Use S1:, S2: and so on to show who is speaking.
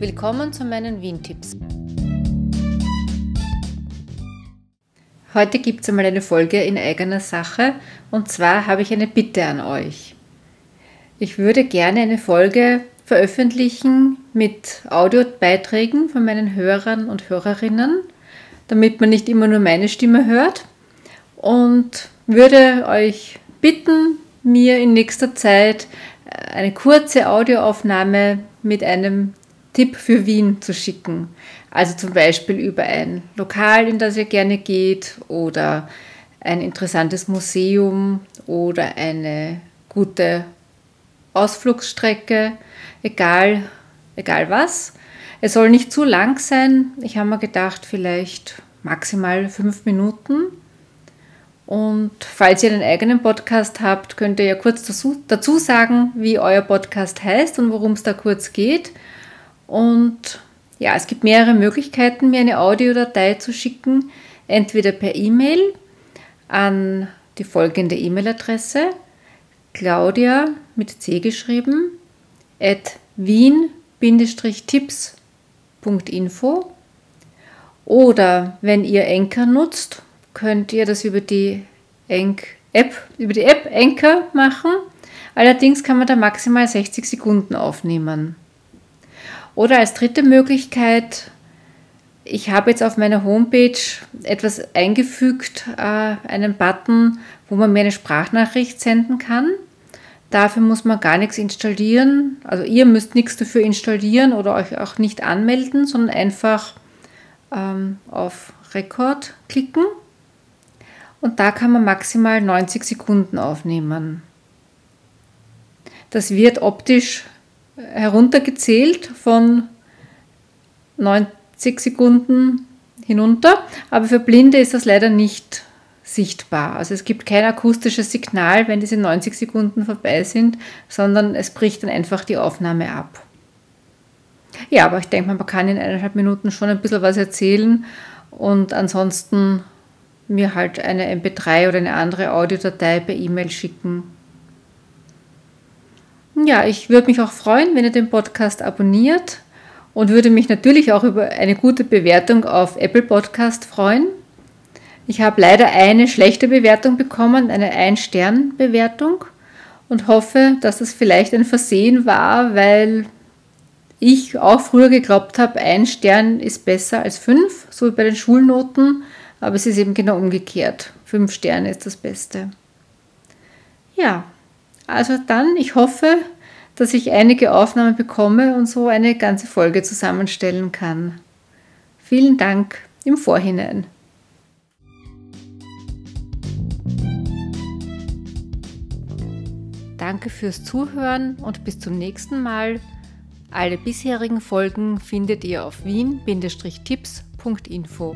S1: Willkommen zu meinen Wien-Tipps. Heute gibt es einmal eine Folge in eigener Sache und zwar habe ich eine Bitte an euch. Ich würde gerne eine Folge veröffentlichen mit Audiobeiträgen von meinen Hörern und Hörerinnen, damit man nicht immer nur meine Stimme hört und würde euch bitten, mir in nächster Zeit eine kurze Audioaufnahme mit einem Tipp für Wien zu schicken. Also zum Beispiel über ein Lokal, in das ihr gerne geht oder ein interessantes Museum oder eine gute Ausflugsstrecke, egal, egal was. Es soll nicht zu lang sein. Ich habe mir gedacht, vielleicht maximal fünf Minuten. Und falls ihr einen eigenen Podcast habt, könnt ihr ja kurz dazu, dazu sagen, wie euer Podcast heißt und worum es da kurz geht. Und ja, es gibt mehrere Möglichkeiten, mir eine Audiodatei zu schicken. Entweder per E-Mail an die folgende E-Mail-Adresse Claudia mit C geschrieben at wien-tipps.info oder wenn ihr Enker nutzt, könnt ihr das über die Enk App, über die App Enker machen. Allerdings kann man da maximal 60 Sekunden aufnehmen. Oder als dritte Möglichkeit, ich habe jetzt auf meiner Homepage etwas eingefügt, äh, einen Button, wo man mir eine Sprachnachricht senden kann. Dafür muss man gar nichts installieren. Also ihr müsst nichts dafür installieren oder euch auch nicht anmelden, sondern einfach ähm, auf Rekord klicken und da kann man maximal 90 Sekunden aufnehmen. Das wird optisch heruntergezählt von 90 Sekunden hinunter, aber für Blinde ist das leider nicht sichtbar. Also es gibt kein akustisches Signal, wenn diese 90 Sekunden vorbei sind, sondern es bricht dann einfach die Aufnahme ab. Ja, aber ich denke man kann in eineinhalb Minuten schon ein bisschen was erzählen und ansonsten mir halt eine MP3 oder eine andere Audiodatei per E-Mail schicken. Ja, ich würde mich auch freuen, wenn ihr den Podcast abonniert und würde mich natürlich auch über eine gute Bewertung auf Apple Podcast freuen. Ich habe leider eine schlechte Bewertung bekommen, eine Ein-Stern-Bewertung und hoffe, dass das vielleicht ein Versehen war, weil ich auch früher geglaubt habe, ein Stern ist besser als fünf, so wie bei den Schulnoten. Aber es ist eben genau umgekehrt. Fünf Sterne ist das Beste. Ja, also dann, ich hoffe, dass ich einige Aufnahmen bekomme und so eine ganze Folge zusammenstellen kann. Vielen Dank im Vorhinein. Danke fürs Zuhören und bis zum nächsten Mal. Alle bisherigen Folgen findet ihr auf wien-tipps.info.